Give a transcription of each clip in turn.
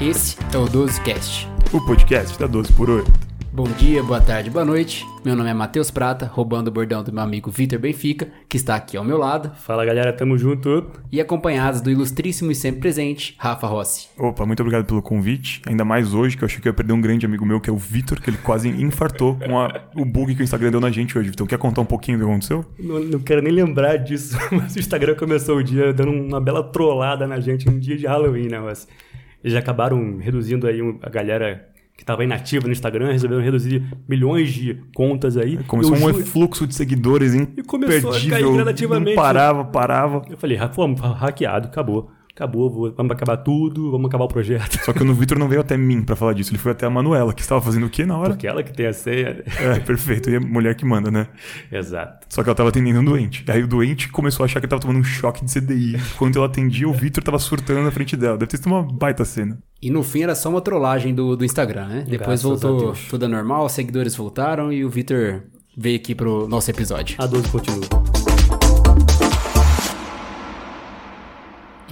Esse é o 12Cast. O podcast da 12 por 8. Bom dia, boa tarde, boa noite. Meu nome é Matheus Prata, roubando o bordão do meu amigo Vitor Benfica, que está aqui ao meu lado. Fala galera, tamo junto. E acompanhados do ilustríssimo e sempre presente, Rafa Rossi. Opa, muito obrigado pelo convite. Ainda mais hoje, que eu achei que eu ia perder um grande amigo meu, que é o Vitor, que ele quase infartou com a, o bug que o Instagram deu na gente hoje. Então, quer contar um pouquinho do que aconteceu? Não, não quero nem lembrar disso, mas o Instagram começou o dia dando uma bela trollada na gente um dia de Halloween, né? Mas eles acabaram reduzindo aí a galera que estava inativa no Instagram, resolveram reduzir milhões de contas aí. Começou um fluxo de seguidores imperdível. E começou a cair gradativamente. Não parava, parava. Eu falei, fomos hackeado, acabou acabou, vou, vamos acabar tudo, vamos acabar o projeto. Só que o Vitor não veio até mim para falar disso, ele foi até a Manuela, que estava fazendo o quê na hora? Porque ela que tem a senha. É, perfeito, e a mulher que manda, né? Exato. Só que ela tava atendendo um doente. Aí o doente começou a achar que ele tava tomando um choque de CDI. Quando ela atendia, o Vitor tava surtando na frente dela. Deve ter sido uma baita cena. E no fim era só uma trollagem do, do Instagram, né? Depois Graças voltou tudo normal, os seguidores voltaram e o Vitor veio aqui pro nosso episódio. A 12 continua.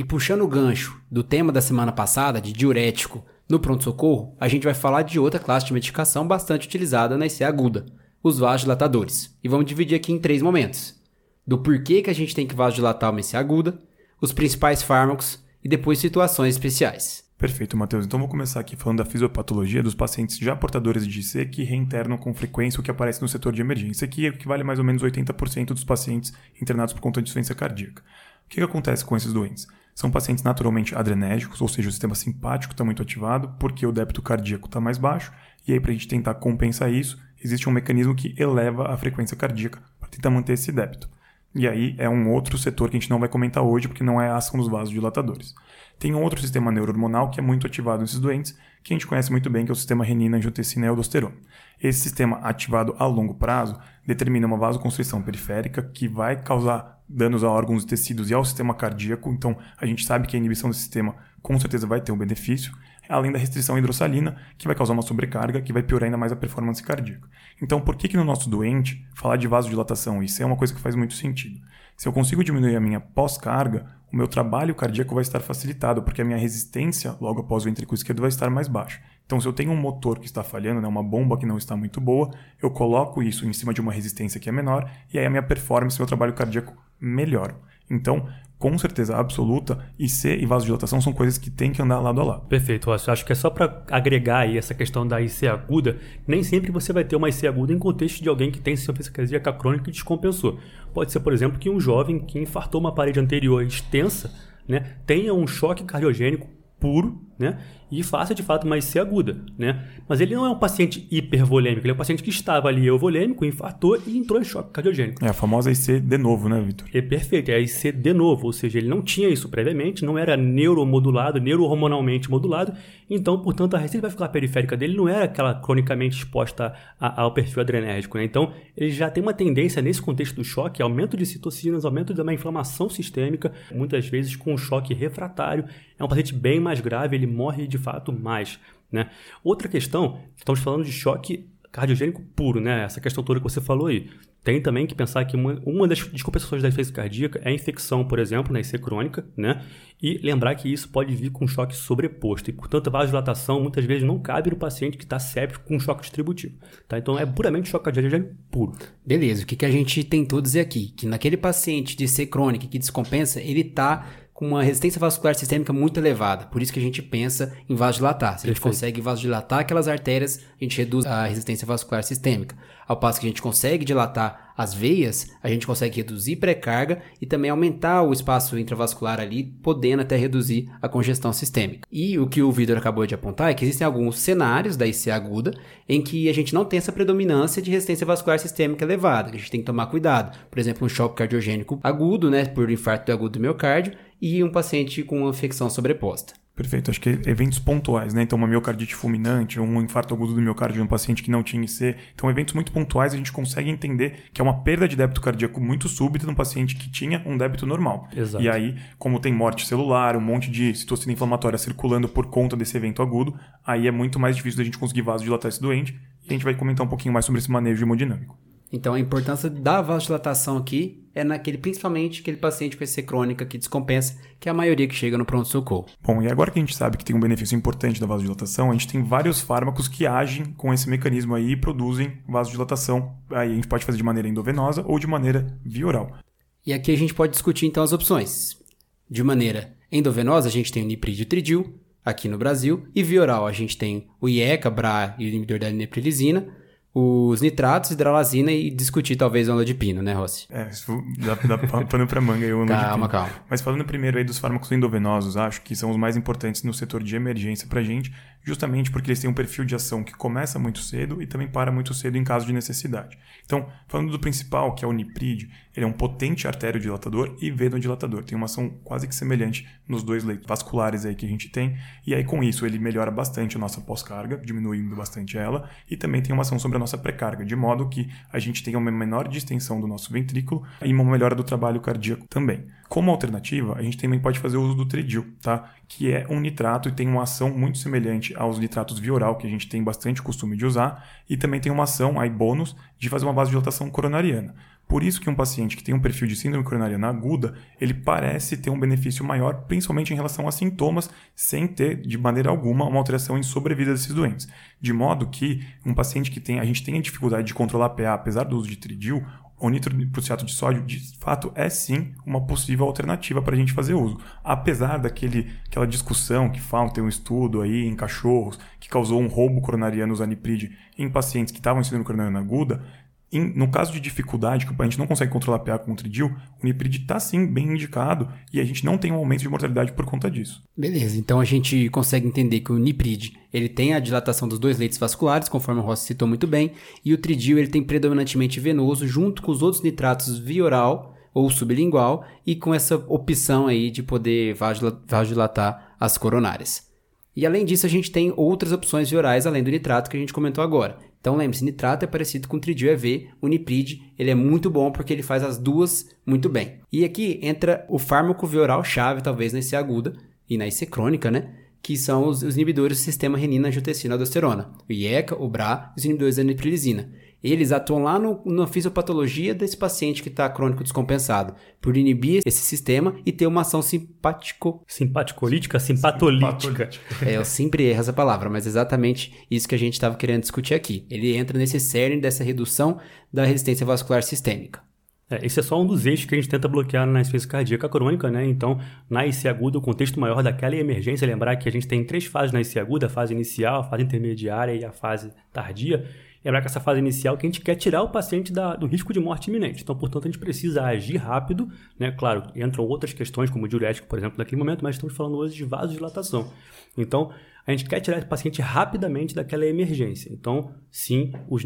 E puxando o gancho do tema da semana passada, de diurético, no pronto-socorro, a gente vai falar de outra classe de medicação bastante utilizada na IC aguda, os vasodilatadores. E vamos dividir aqui em três momentos. Do porquê que a gente tem que vasodilatar uma IC aguda, os principais fármacos e depois situações especiais. Perfeito, Matheus. Então vou começar aqui falando da fisiopatologia dos pacientes já portadores de IC que reinternam com frequência o que aparece no setor de emergência, que equivale a mais ou menos 80% dos pacientes internados por conta de insuficiência cardíaca. O que, que acontece com esses doentes? São pacientes naturalmente adrenérgicos, ou seja, o sistema simpático está muito ativado porque o débito cardíaco está mais baixo. E aí, para a gente tentar compensar isso, existe um mecanismo que eleva a frequência cardíaca para tentar manter esse débito. E aí é um outro setor que a gente não vai comentar hoje porque não é a ação dos vasodilatadores. Tem um outro sistema neurohormonal que é muito ativado nesses doentes, que a gente conhece muito bem, que é o sistema renina, angiotensina e aldosterona. Esse sistema ativado a longo prazo determina uma vasoconstrição periférica que vai causar danos a órgãos e tecidos e ao sistema cardíaco. Então, a gente sabe que a inibição do sistema com certeza vai ter um benefício, além da restrição hidrossalina, que vai causar uma sobrecarga, que vai piorar ainda mais a performance cardíaca. Então, por que, que no nosso doente falar de vasodilatação? Isso é uma coisa que faz muito sentido. Se eu consigo diminuir a minha pós-carga, o meu trabalho cardíaco vai estar facilitado, porque a minha resistência logo após o ventrículo esquerdo vai estar mais baixa. Então, se eu tenho um motor que está falhando, né, uma bomba que não está muito boa, eu coloco isso em cima de uma resistência que é menor, e aí a minha performance, meu trabalho cardíaco melhora. Então, com certeza absoluta, IC e vasodilatação são coisas que têm que andar lado a lado. Perfeito, eu acho que é só para agregar aí essa questão da IC aguda, nem sempre você vai ter uma IC aguda em contexto de alguém que tem insuficiência cardíaca crônica e descompensou. Pode ser, por exemplo, que um jovem que infartou uma parede anterior extensa né, tenha um choque cardiogênico puro, né? E faça de fato uma IC aguda, né? Mas ele não é um paciente hipervolêmico, ele é um paciente que estava ali euvolêmico, infartou e entrou em choque cardiogênico. É a famosa IC de novo, né, Vitor? É perfeito, é a IC de novo, ou seja, ele não tinha isso previamente, não era neuromodulado, neurohormonalmente modulado, então, portanto, a receita vascular periférica dele não era aquela cronicamente exposta ao perfil adrenérgico, né? Então, ele já tem uma tendência nesse contexto do choque, aumento de citocinas, aumento de uma inflamação sistêmica, muitas vezes com choque refratário. É um paciente bem mais grave, ele morre de fato mais. Né? Outra questão, estamos falando de choque cardiogênico puro, né? Essa questão toda que você falou aí. Tem também que pensar que uma, uma das descompensações da insuficiência cardíaca é a infecção, por exemplo, na IC crônica, né? E lembrar que isso pode vir com choque sobreposto. E, portanto, a vasodilatação muitas vezes não cabe no paciente que está séptico com choque distributivo. Tá? Então, é puramente choque cardiogênico puro. Beleza. O que, que a gente tentou dizer aqui? Que naquele paciente de IC crônica que descompensa, ele está com uma resistência vascular sistêmica muito elevada. Por isso que a gente pensa em vasodilatar. Se a gente consegue vasodilatar aquelas artérias, a gente reduz a resistência vascular sistêmica. Ao passo que a gente consegue dilatar as veias, a gente consegue reduzir pré-carga e também aumentar o espaço intravascular ali, podendo até reduzir a congestão sistêmica. E o que o Vitor acabou de apontar é que existem alguns cenários da IC aguda em que a gente não tem essa predominância de resistência vascular sistêmica elevada, que a gente tem que tomar cuidado. Por exemplo, um choque cardiogênico agudo, né, por infarto agudo do miocárdio, e um paciente com uma infecção sobreposta. Perfeito, acho que eventos pontuais, né? Então, uma miocardite fulminante, um infarto agudo do miocárdio de um paciente que não tinha IC. Então, eventos muito pontuais, a gente consegue entender que é uma perda de débito cardíaco muito súbita num paciente que tinha um débito normal. Exato. E aí, como tem morte celular, um monte de citocina inflamatória circulando por conta desse evento agudo, aí é muito mais difícil da gente conseguir vasodilatar esse doente. E a gente vai comentar um pouquinho mais sobre esse manejo hemodinâmico. Então a importância da vasodilatação aqui é naquele, principalmente aquele paciente com EC crônica que descompensa, que é a maioria que chega no pronto-socorro. Bom, e agora que a gente sabe que tem um benefício importante da vasodilatação, a gente tem vários fármacos que agem com esse mecanismo aí e produzem vasodilatação. Aí a gente pode fazer de maneira endovenosa ou de maneira via oral. E aqui a gente pode discutir então as opções. De maneira endovenosa, a gente tem o nipridil aqui no Brasil, e via oral a gente tem o IECA, BRA e o inibidor da niprilizina, os nitratos, hidralazina e discutir talvez de pino, né, Rossi? É, isso dá, dá pano pra manga aí o Calma, calma. Mas falando primeiro aí dos fármacos endovenosos, acho que são os mais importantes no setor de emergência pra gente, justamente porque eles têm um perfil de ação que começa muito cedo e também para muito cedo em caso de necessidade. Então, falando do principal, que é o Niprid, ele é um potente arteriodilatador e venodilatador. Tem uma ação quase que semelhante nos dois leitos vasculares aí que a gente tem. E aí, com isso, ele melhora bastante a nossa pós-carga, diminuindo bastante ela, e também tem uma ação sobre a nossa pré-carga, de modo que a gente tenha uma menor distensão do nosso ventrículo e uma melhora do trabalho cardíaco também. Como alternativa, a gente também pode fazer uso do tridil, tá? que é um nitrato e tem uma ação muito semelhante aos nitratos via oral, que a gente tem bastante costume de usar, e também tem uma ação, aí bônus, de fazer uma vasodilatação coronariana. Por isso que um paciente que tem um perfil de síndrome coronariana aguda, ele parece ter um benefício maior, principalmente em relação a sintomas, sem ter, de maneira alguma, uma alteração em sobrevida desses doentes. De modo que um paciente que tem, a gente tem a dificuldade de controlar a PA, apesar do uso de tridil, o nitrocruciato de sódio, de fato, é sim uma possível alternativa para a gente fazer uso. Apesar daquele, aquela discussão que falam, tem um estudo aí em cachorros que causou um roubo coronariano zaniprid em pacientes que estavam em síndrome coronariana aguda, em, no caso de dificuldade, que a gente não consegue controlar a PA com o tridil, o niprid está sim bem indicado e a gente não tem um aumento de mortalidade por conta disso. Beleza, então a gente consegue entender que o niprid ele tem a dilatação dos dois leitos vasculares, conforme o Rossi citou muito bem, e o tridil ele tem predominantemente venoso junto com os outros nitratos via oral ou sublingual e com essa opção aí de poder vasodilatar as coronárias. E além disso, a gente tem outras opções via orais além do nitrato que a gente comentou agora. Então lembre-se, nitrato é parecido com tridil EV, o niprid, ele é muito bom porque ele faz as duas muito bem. E aqui entra o fármaco vioral chave, talvez na IC aguda e na IC crônica, né? Que são os, os inibidores do sistema renina-angiotensina-aldosterona, o IECA, o BRA e os inibidores da niprilizina. Eles atuam lá no, na fisiopatologia desse paciente que está crônico descompensado, por inibir esse sistema e ter uma ação simpático... Simpaticolítica? Simpatolítica. É, eu sempre erro essa palavra, mas exatamente isso que a gente estava querendo discutir aqui. Ele entra nesse cerne dessa redução da resistência vascular sistêmica. É, esse é só um dos eixos que a gente tenta bloquear na insuficiência cardíaca crônica, né? Então, na IC aguda, o contexto maior daquela emergência, lembrar que a gente tem três fases na IC aguda, a fase inicial, a fase intermediária e a fase tardia. Lembrar que essa fase inicial que a gente quer tirar o paciente da, do risco de morte iminente. Então, portanto, a gente precisa agir rápido, né? Claro, entram outras questões, como o diurético, por exemplo, naquele momento, mas estamos falando hoje de vasodilatação. Então, a gente quer tirar esse paciente rapidamente daquela emergência. Então, sim, o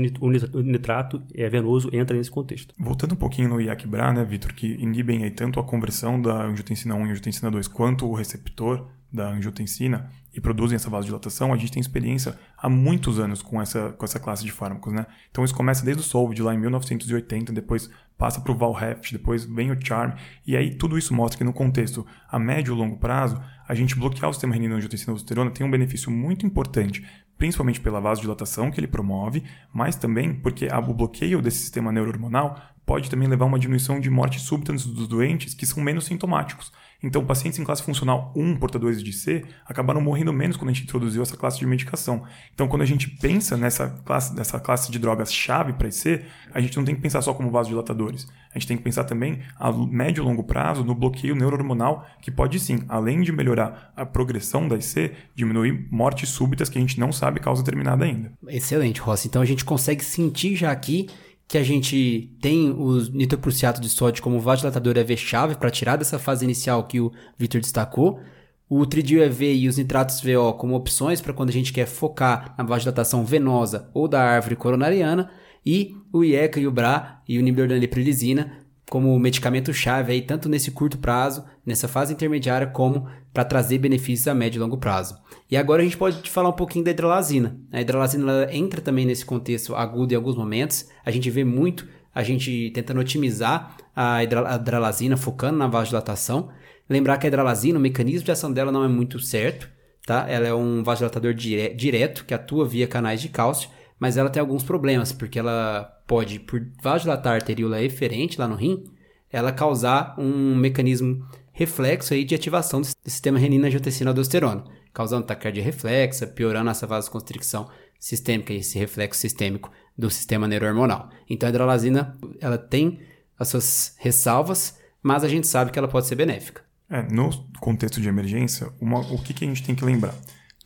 nitrato é venoso entra nesse contexto. Voltando um pouquinho no IAC-BRA, né, Vitor, que inibem aí tanto a conversão da angiotensina 1 e angiotensina 2 quanto o receptor da angiotensina e produzem essa vasodilatação, a gente tem experiência há muitos anos com essa, com essa classe de fármacos, né? Então isso começa desde o Solvid lá em 1980, depois passa para o Valheft, depois vem o Charm, e aí tudo isso mostra que no contexto a médio e longo prazo, a gente bloquear o sistema renina-angiotensina-aldosterona tem um benefício muito importante, principalmente pela vasodilatação que ele promove, mas também porque o bloqueio desse sistema neurohormonal pode também levar a uma diminuição de morte súbita dos doentes que são menos sintomáticos. Então, pacientes em classe funcional 1, portadores de C, acabaram morrendo menos quando a gente introduziu essa classe de medicação. Então, quando a gente pensa nessa classe, nessa classe de drogas-chave para IC, a gente não tem que pensar só como vasodilatadores. A gente tem que pensar também a médio e longo prazo no bloqueio neurohormonal, que pode sim, além de melhorar a progressão da IC, diminuir mortes súbitas que a gente não sabe causa determinada ainda. Excelente, Rossi. Então, a gente consegue sentir já aqui que a gente tem o nitroprusiato de sódio como vasodilatador EV-chave para tirar dessa fase inicial que o Victor destacou. O tridil EV e os nitratos VO como opções para quando a gente quer focar na vasodilatação venosa ou da árvore coronariana. E o IECA e o BRA e o inibidor da liprilizina como medicamento-chave aí, tanto nesse curto prazo, nessa fase intermediária, como para trazer benefícios a médio e longo prazo. E agora a gente pode falar um pouquinho da hidralazina. A hidralazina entra também nesse contexto agudo em alguns momentos. A gente vê muito a gente tentando otimizar a hidralazina, focando na vasodilatação. Lembrar que a hidralazina, o mecanismo de ação dela não é muito certo, tá? Ela é um vasodilatador dire direto que atua via canais de cálcio, mas ela tem alguns problemas, porque ela pode, por vasodilatar a arteríola eferente lá no rim, ela causar um mecanismo reflexo aí de ativação do sistema renina-angiotensina-aldosterona, causando taquicardia reflexa, piorando essa vasoconstricção sistêmica esse reflexo sistêmico do sistema neurohormonal. Então a hidralazina, ela tem as suas ressalvas, mas a gente sabe que ela pode ser benéfica. É, no contexto de emergência, uma, o que, que a gente tem que lembrar?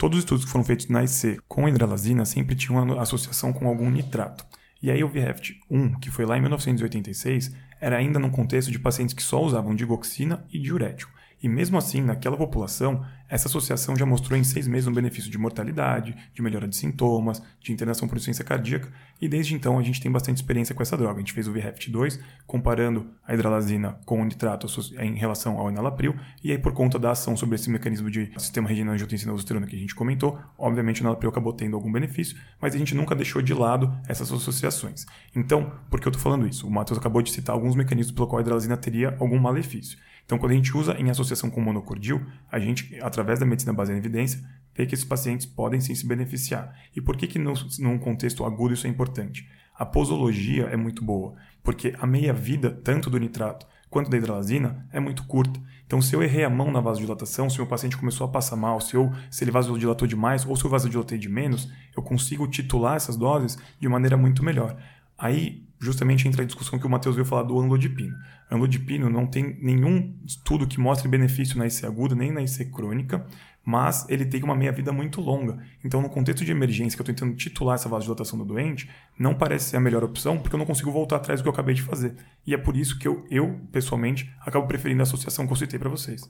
Todos os estudos que foram feitos na IC com hidralazina sempre tinham uma associação com algum nitrato. E aí o VHEFT 1, que foi lá em 1986, era ainda num contexto de pacientes que só usavam digoxina e diurético. E mesmo assim, naquela população, essa associação já mostrou em seis meses um benefício de mortalidade, de melhora de sintomas, de internação por insuficiência cardíaca, e desde então a gente tem bastante experiência com essa droga. A gente fez o VREFT2 comparando a hidralazina com o nitrato em relação ao enalapril, e aí por conta da ação sobre esse mecanismo de sistema renina-angiotensina-aldosterona que a gente comentou, obviamente o enalapril acabou tendo algum benefício, mas a gente nunca deixou de lado essas associações. Então, por que eu estou falando isso? O Matheus acabou de citar alguns mecanismos pelo qual a hidralazina teria algum malefício. Então, quando a gente usa em associação com monocordil, a gente, através da medicina baseada em evidência, que esses pacientes podem sim se beneficiar. E por que, que no, num contexto agudo isso é importante? A posologia é muito boa, porque a meia-vida, tanto do nitrato quanto da hidralazina, é muito curta. Então, se eu errei a mão na vasodilatação, se o meu paciente começou a passar mal, se, eu, se ele vasodilatou demais ou se eu vasodilatei de menos, eu consigo titular essas doses de maneira muito melhor. Aí, justamente entra a discussão que o Matheus veio falar do anlodipino. Anlodipino não tem nenhum estudo que mostre benefício na IC aguda nem na IC crônica, mas ele tem uma meia-vida muito longa. Então, no contexto de emergência, que eu estou tentando titular essa vasodilatação do doente, não parece ser a melhor opção, porque eu não consigo voltar atrás do que eu acabei de fazer. E é por isso que eu, eu pessoalmente, acabo preferindo a associação que eu citei para vocês.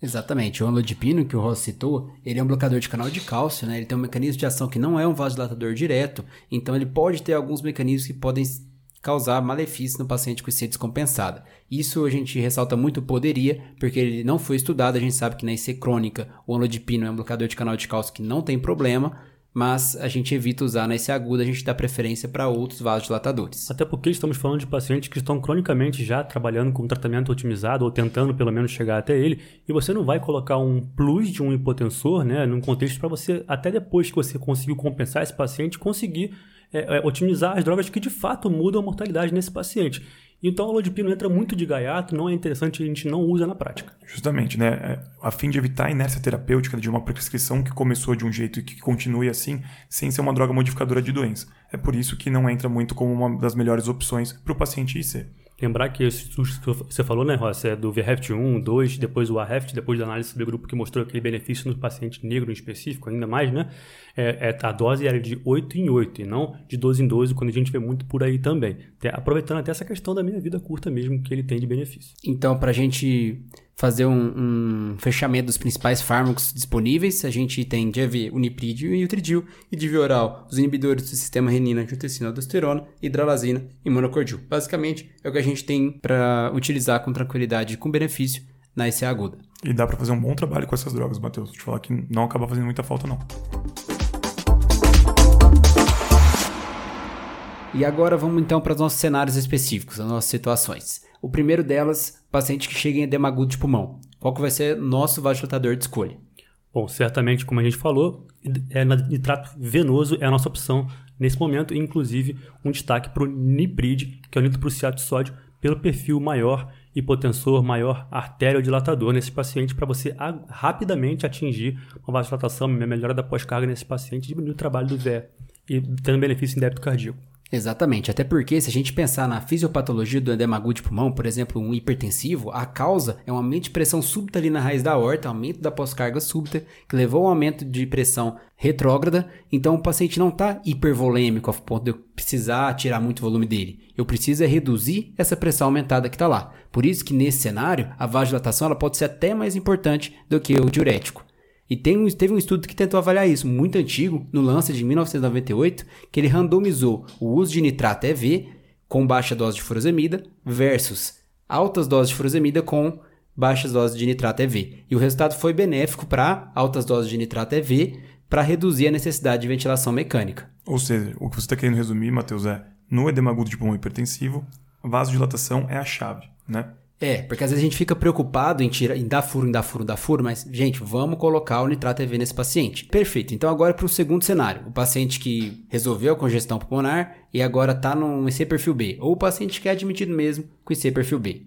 Exatamente. O anlodipino, que o Ross citou, ele é um blocador de canal de cálcio, né? Ele tem um mecanismo de ação que não é um vasodilatador direto, então ele pode ter alguns mecanismos que podem causar malefícios no paciente com IC descompensada. Isso a gente ressalta muito poderia, porque ele não foi estudado, a gente sabe que na IC crônica o anlodipino é um blocador de canal de cálcio que não tem problema, mas a gente evita usar na IC aguda, a gente dá preferência para outros vasodilatadores. Até porque estamos falando de pacientes que estão cronicamente já trabalhando com tratamento otimizado ou tentando pelo menos chegar até ele, e você não vai colocar um plus de um hipotensor, né, num contexto para você até depois que você conseguiu compensar esse paciente conseguir é, é, otimizar as drogas que de fato mudam a mortalidade nesse paciente. Então a lodipino entra muito de gaiato, não é interessante, a gente não usa na prática. Justamente, né? É, a fim de evitar a inércia terapêutica de uma prescrição que começou de um jeito e que continue assim, sem ser uma droga modificadora de doença. É por isso que não entra muito como uma das melhores opções para o paciente IC. Lembrar que esse estudo que você falou, né, Ross, é do VREFT 1, 2, depois o AREFT, depois da análise do grupo que mostrou aquele benefício no paciente negro em específico, ainda mais, né? É, é, a dose era de 8 em 8 e não de 12 em 12, quando a gente vê muito por aí também. Até, aproveitando até essa questão da minha vida curta mesmo que ele tem de benefício. Então, para a gente fazer um, um, fechamento dos principais fármacos disponíveis. A gente tem DIAV, Uniprídio e Utridil, e de via oral, os inibidores do sistema renina, angiotensina, aldosterona, hidralazina e monocordil. Basicamente, é o que a gente tem para utilizar com tranquilidade e com benefício na IC aguda. E dá para fazer um bom trabalho com essas drogas, Matheus. Te falar que não acaba fazendo muita falta, não. E agora vamos então para os nossos cenários específicos, as nossas situações. O primeiro delas, paciente que chega em edema agudo de pulmão. Qual que vai ser nosso vasodilatador de escolha? Bom, certamente, como a gente falou, é nitrato venoso é a nossa opção nesse momento, inclusive um destaque para o Niprid, que é o nitroprusiato de sódio, pelo perfil maior hipotensor, maior arteriodilatador nesse paciente, para você rapidamente atingir uma vasodilatação, melhora da pós-carga nesse paciente, diminuir o trabalho do VE e tendo benefício em débito cardíaco. Exatamente, até porque se a gente pensar na fisiopatologia do edema agudo de pulmão, por exemplo, um hipertensivo, a causa é um aumento de pressão súbita ali na raiz da aorta, aumento da pós-carga súbita, que levou um aumento de pressão retrógrada, então o paciente não está hipervolêmico a ponto de eu precisar tirar muito volume dele. Eu preciso é reduzir essa pressão aumentada que está lá. Por isso que nesse cenário, a vasodilatação ela pode ser até mais importante do que o diurético. E tem, teve um estudo que tentou avaliar isso, muito antigo, no Lancet de 1998, que ele randomizou o uso de nitrato EV com baixa dose de furosemida versus altas doses de furosemida com baixas doses de nitrato EV. E o resultado foi benéfico para altas doses de nitrato EV para reduzir a necessidade de ventilação mecânica. Ou seja, o que você está querendo resumir, Matheus, é no edema agudo de pulmão hipertensivo, vasodilatação é a chave, né? É, porque às vezes a gente fica preocupado em, tirar, em dar furo, em dar furo, em dar furo, mas, gente, vamos colocar o nitrato EV nesse paciente. Perfeito. Então agora para o segundo cenário. O paciente que resolveu a congestão pulmonar e agora está no IC perfil B. Ou o paciente que é admitido mesmo com IC perfil B.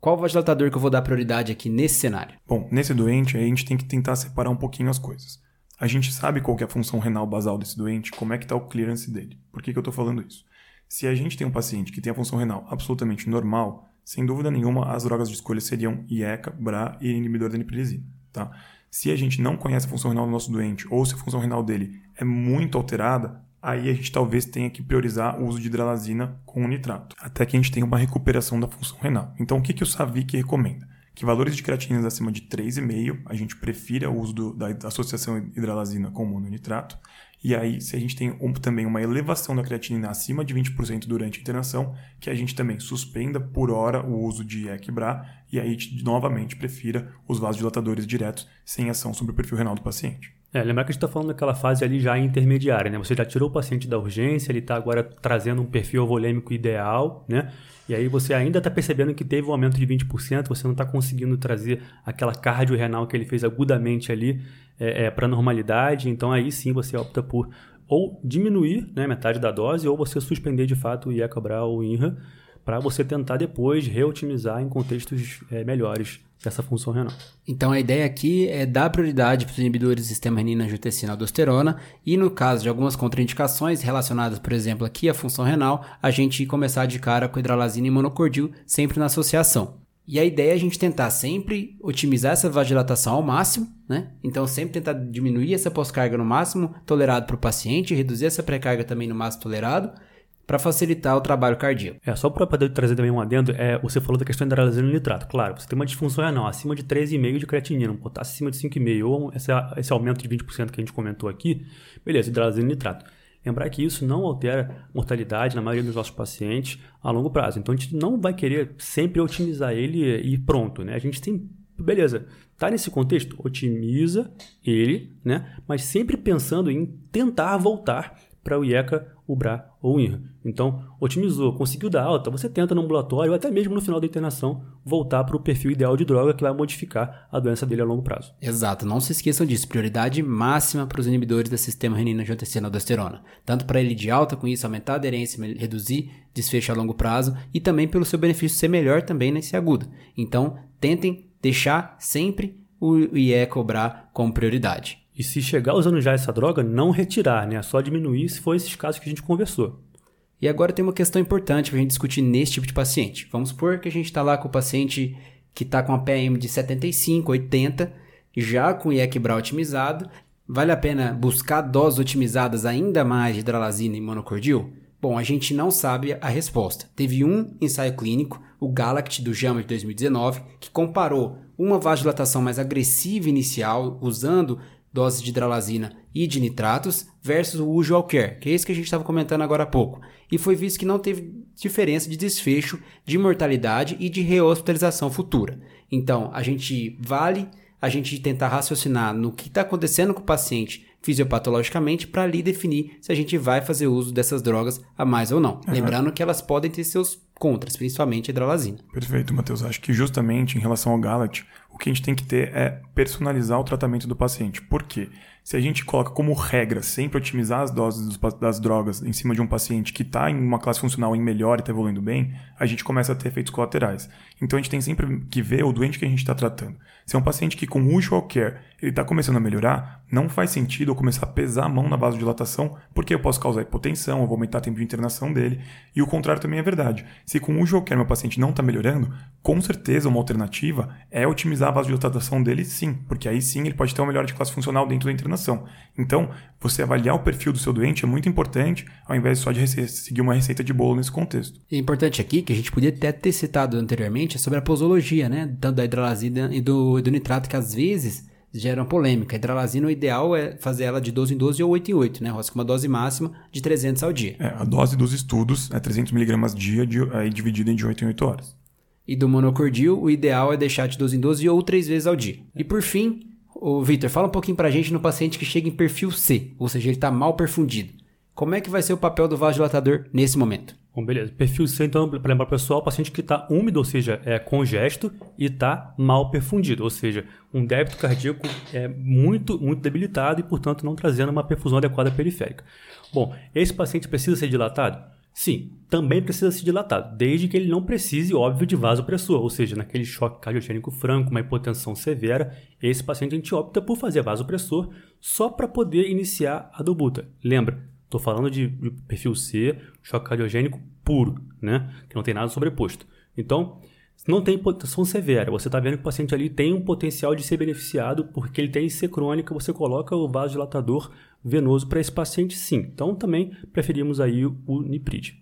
Qual vasodilatador que eu vou dar prioridade aqui nesse cenário? Bom, nesse doente a gente tem que tentar separar um pouquinho as coisas. A gente sabe qual é a função renal basal desse doente, como é que está o clearance dele. Por que, que eu estou falando isso? Se a gente tem um paciente que tem a função renal absolutamente normal, sem dúvida nenhuma, as drogas de escolha seriam IECA, BRA e inibidor da nipilisina. Tá? Se a gente não conhece a função renal do nosso doente, ou se a função renal dele é muito alterada, aí a gente talvez tenha que priorizar o uso de hidralazina com nitrato, até que a gente tenha uma recuperação da função renal. Então, o que, que o SAVIC recomenda? Que valores de creatininas acima de 3,5, a gente prefira o uso do, da associação hidralazina com mononitrato, e aí, se a gente tem um, também uma elevação da creatinina acima de 20% durante a internação, que a gente também suspenda por hora o uso de Equibra e aí novamente prefira os vasodilatadores diretos sem ação sobre o perfil renal do paciente. É, lembrar que a gente está falando daquela fase ali já intermediária, né? Você já tirou o paciente da urgência, ele está agora trazendo um perfil volêmico ideal, né? E aí você ainda está percebendo que teve um aumento de 20%, você não está conseguindo trazer aquela cardio renal que ele fez agudamente ali é, é, para normalidade, então aí sim você opta por ou diminuir né, metade da dose ou você suspender de fato o IECABRA ou o INRA para você tentar depois reotimizar em contextos é, melhores dessa função renal. Então a ideia aqui é dar prioridade para os inibidores do sistema renina-angiotensina-aldosterona e no caso de algumas contraindicações relacionadas, por exemplo, aqui à função renal, a gente começar de cara com hidralazina e monocordil sempre na associação. E a ideia é a gente tentar sempre otimizar essa vasodilatação ao máximo, né? Então sempre tentar diminuir essa pós-carga no máximo tolerado para o paciente, reduzir essa pré-carga também no máximo tolerado, para facilitar o trabalho cardíaco. É, só para poder trazer também um adendo, é, você falou da questão da hidralazina nitrato. Claro, você tem uma disfunção renal acima de 13,5 de creatinina, um potássio acima de 5,5, ou esse, esse aumento de 20% que a gente comentou aqui, beleza, hidralazina nitrato. Lembrar que isso não altera mortalidade na maioria dos nossos pacientes a longo prazo. Então a gente não vai querer sempre otimizar ele e pronto, né? A gente tem, beleza, tá nesse contexto, otimiza ele, né? Mas sempre pensando em tentar voltar para o IECA, o BRA ou o INRA. Então, otimizou, conseguiu dar alta, você tenta no ambulatório ou até mesmo no final da internação voltar para o perfil ideal de droga que vai modificar a doença dele a longo prazo. Exato, não se esqueçam disso. Prioridade máxima para os inibidores do sistema renina-angiotensina-aldosterona. Tanto para ele de alta, com isso aumentar a aderência, reduzir desfecho a longo prazo e também pelo seu benefício ser melhor também nesse agudo. Então, tentem deixar sempre o IE cobrar como prioridade. E se chegar usando já essa droga, não retirar, né? Só diminuir se for esses casos que a gente conversou. E agora tem uma questão importante para a gente discutir nesse tipo de paciente. Vamos supor que a gente está lá com o paciente que está com a PM de 75, 80, já com IEC-BRA otimizado. Vale a pena buscar doses otimizadas ainda mais de hidralazina e monocordil? Bom, a gente não sabe a resposta. Teve um ensaio clínico, o Galact do JAMA de 2019, que comparou uma vasodilatação mais agressiva inicial usando doses de hidralazina e de nitratos versus o usual care, que é isso que a gente estava comentando agora há pouco. E foi visto que não teve diferença de desfecho de mortalidade e de rehospitalização futura. Então, a gente vale a gente tentar raciocinar no que está acontecendo com o paciente fisiopatologicamente para ali definir se a gente vai fazer uso dessas drogas a mais ou não. Uhum. Lembrando que elas podem ter seus contras, principalmente a hidralazina. Perfeito, Matheus. Acho que justamente em relação ao Galat, o que a gente tem que ter é personalizar o tratamento do paciente. Por quê? Se a gente coloca como regra sempre otimizar as doses das drogas em cima de um paciente que está em uma classe funcional em melhor e está evoluindo bem, a gente começa a ter efeitos colaterais. Então a gente tem sempre que ver o doente que a gente está tratando. Se é um paciente que com usual care ele está começando a melhorar, não faz sentido eu começar a pesar a mão na vasodilatação, porque eu posso causar hipotensão, eu vou aumentar o tempo de internação dele. E o contrário também é verdade. Se com usual care meu paciente não está melhorando, com certeza uma alternativa é otimizar a vasodilatação dele sim, porque aí sim ele pode ter uma melhora de classe funcional dentro da internação. Então, você avaliar o perfil do seu doente é muito importante, ao invés só de seguir uma receita de bolo nesse contexto. É importante aqui, que a gente podia até ter citado anteriormente, é sobre a posologia, né? Tanto da hidralazina e do, do nitrato, que às vezes geram polêmica. A hidralazina, o ideal é fazer ela de 12 em 12 ou 8 em 8, né? Roça com uma dose máxima de 300 ao dia. É, a dose dos estudos é 300mg dia, de, aí dividida em de 8 em 8 horas. E do monocordil, o ideal é deixar de 12 em 12 ou 3 vezes ao dia. E por fim, o Victor, fala um pouquinho pra gente no paciente que chega em perfil C, ou seja, ele está mal perfundido. Como é que vai ser o papel do vasodilatador nesse momento? Bom, beleza. Perfil C, então, para lembrar pessoal, paciente que está úmido, ou seja, é congesto e está mal perfundido, ou seja, um débito cardíaco é muito, muito debilitado e, portanto, não trazendo uma perfusão adequada periférica. Bom, esse paciente precisa ser dilatado? Sim, também precisa ser dilatado, desde que ele não precise, óbvio, de vasopressor, ou seja, naquele choque cardiogênico franco, uma hipotensão severa, esse paciente a gente opta por fazer vasopressor só para poder iniciar a dobuta. Lembra, Estou falando de, perfil C, choque cardiogênico puro, né? Que não tem nada sobreposto. Então, não tem hipotensão severa. Você está vendo que o paciente ali tem um potencial de ser beneficiado porque ele tem IC crônica, você coloca o vasodilatador venoso para esse paciente sim. Então, também preferimos aí o Niprid.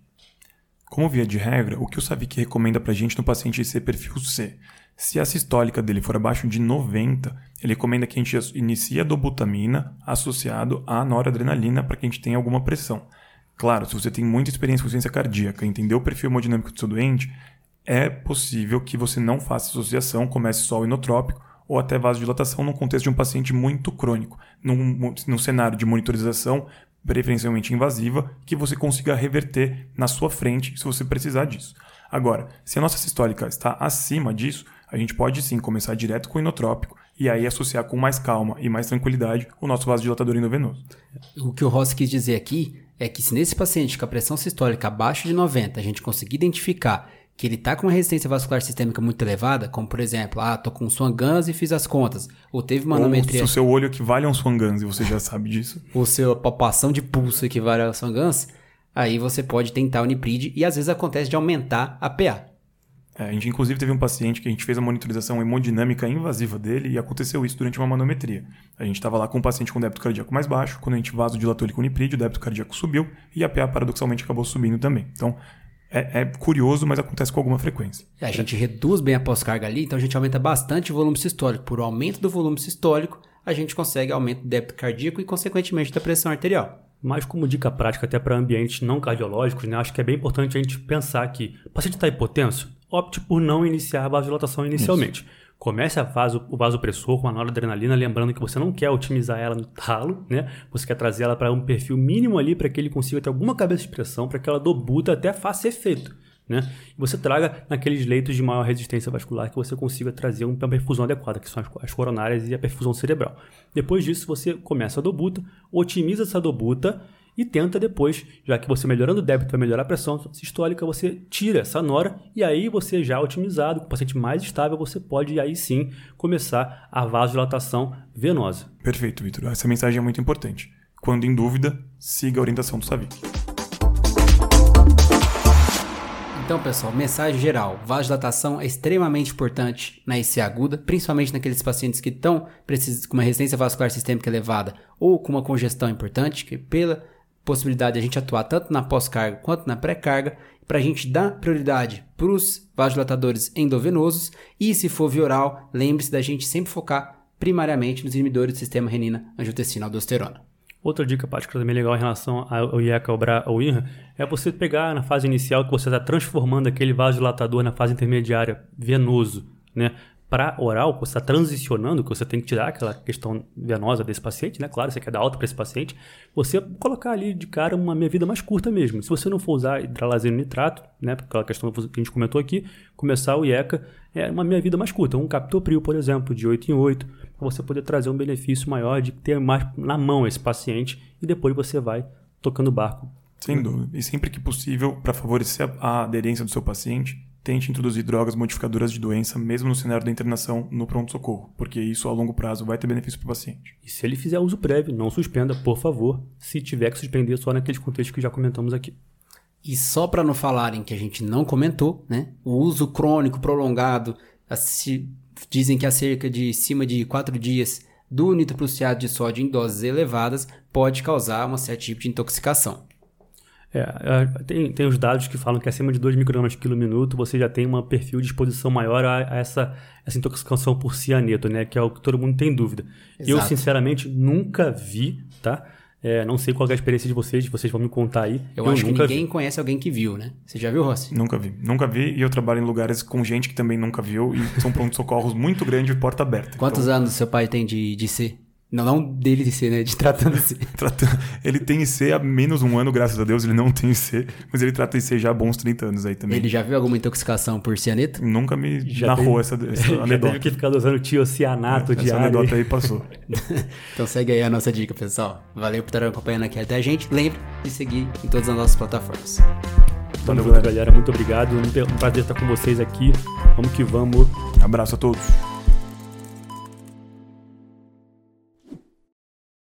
Como via de regra, o que o Savic recomenda para a gente no paciente IC perfil C? Se a sistólica dele for abaixo de 90, ele recomenda que a gente inicie a dobutamina associado à noradrenalina para que a gente tenha alguma pressão. Claro, se você tem muita experiência com ciência cardíaca, entendeu o perfil hemodinâmico do seu doente, é possível que você não faça associação, comece só o inotrópico ou até vasodilatação no contexto de um paciente muito crônico, num, num cenário de monitorização preferencialmente invasiva, que você consiga reverter na sua frente se você precisar disso. Agora, se a nossa sistólica está acima disso, a gente pode sim começar direto com o inotrópico e aí associar com mais calma e mais tranquilidade o nosso vasodilatador endovenoso. O que o Ross quis dizer aqui é que se nesse paciente com a pressão sistólica abaixo de 90 a gente conseguir identificar que ele está com uma resistência vascular sistêmica muito elevada, como por exemplo, ah, tô com Swan-Ganz e fiz as contas, ou teve manometria... Ou se o seu olho equivale a um Swan-Ganz e você já sabe disso. ou seu palpação de pulso equivale a Swan-Ganz, aí você pode tentar o Nipride e às vezes acontece de aumentar a PA. É, a gente, inclusive, teve um paciente que a gente fez a monitorização hemodinâmica invasiva dele e aconteceu isso durante uma manometria. A gente estava lá com um paciente com débito cardíaco mais baixo, quando a gente vasodilatou ele com niprid, o débito cardíaco subiu e a PA paradoxalmente acabou subindo também. Então, é, é curioso, mas acontece com alguma frequência. A gente reduz bem a pós-carga ali, então a gente aumenta bastante o volume sistólico. Por aumento do volume sistólico, a gente consegue aumento do débito cardíaco e, consequentemente, da pressão arterial. Mas como dica prática até para ambientes não cardiológicos, né, acho que é bem importante a gente pensar que o paciente está hipotenso, opte por não iniciar a vasodilatação inicialmente. Isso. Comece a vaso, o vasopressor com a noradrenalina, lembrando que você não quer otimizar ela no talo, né? Você quer trazer ela para um perfil mínimo ali para que ele consiga ter alguma cabeça de pressão, para que ela dobuta até faça efeito. Né? E você traga naqueles leitos de maior resistência vascular que você consiga trazer uma perfusão adequada, que são as coronárias e a perfusão cerebral. Depois disso, você começa a dobuta, otimiza essa dobuta e tenta depois, já que você melhorando o débito vai melhorar a pressão sistólica, você tira essa nora e aí você já otimizado, com o paciente mais estável, você pode aí sim começar a vasodilatação venosa. Perfeito, Vitor. Essa mensagem é muito importante. Quando em dúvida, siga a orientação do Savic. Então, pessoal, mensagem geral: vasodilatação é extremamente importante na IC aguda, principalmente naqueles pacientes que estão com uma resistência vascular sistêmica elevada ou com uma congestão importante, que pela possibilidade de a gente atuar tanto na pós-carga quanto na pré-carga, para a gente dar prioridade para os vasodilatadores endovenosos e, se for via oral, lembre-se da gente sempre focar primariamente nos inibidores do sistema renina-angiotensina-aldosterona. Outra dica prática também legal em relação ao IECA ou INRA é você pegar na fase inicial que você está transformando aquele vasodilatador na fase intermediária venoso, né? Para oral, você está transicionando, que você tem que tirar aquela questão venosa desse paciente, né? Claro, você quer dar alta para esse paciente, você colocar ali de cara uma meia vida mais curta mesmo. Se você não for usar hidralazino nitrato, né? Aquela questão que a gente comentou aqui, começar o IECA é uma meia vida mais curta. Um captopril, por exemplo, de 8 em 8, para você poder trazer um benefício maior de ter mais na mão esse paciente e depois você vai tocando o barco. Sem dúvida. E sempre que possível, para favorecer a aderência do seu paciente, tente introduzir drogas modificadoras de doença, mesmo no cenário da internação no pronto-socorro, porque isso a longo prazo vai ter benefício para o paciente. E se ele fizer uso prévio, não suspenda, por favor, se tiver que suspender só naqueles contextos que já comentamos aqui. E só para não falarem que a gente não comentou, né? O uso crônico prolongado, dizem que há cerca de cima de 4 dias do nitroprusiato de sódio em doses elevadas pode causar um certo tipo de intoxicação. É, é, tem, tem os dados que falam que acima de 2 microgramas por minuto você já tem um perfil de exposição maior a, a, essa, essa intoxicação por cianeto, né? Que é o que todo mundo tem dúvida. Exato. Eu, sinceramente, nunca vi, tá? É, não sei qual é a experiência de vocês, vocês vão me contar aí. Eu, eu acho que ninguém vi. conhece alguém que viu, né? Você já viu, Rossi? Nunca vi. Nunca vi e eu trabalho em lugares com gente que também nunca viu e são pronto-socorros muito grandes e porta aberta. Quantos então... anos seu pai tem de, de ser? Não, não dele ser, né? De tratando IC. Trata- Ele tem IC há menos um ano, graças a Deus, ele não tem IC, mas ele trata IC já há bons 30 anos aí também. Ele já viu alguma intoxicação por cianeto? Nunca me Já narrou teve- essa, essa Já anedota. teve que ficar usando tiocianato Essa diário. anedota aí passou. Então segue aí a nossa dica, pessoal. Valeu por estar acompanhando aqui até a gente. Lembre de seguir em todas as nossas plataformas. Valeu, junto, galera. Muito obrigado. Um prazer estar com vocês aqui. Vamos que vamos. Abraço a todos.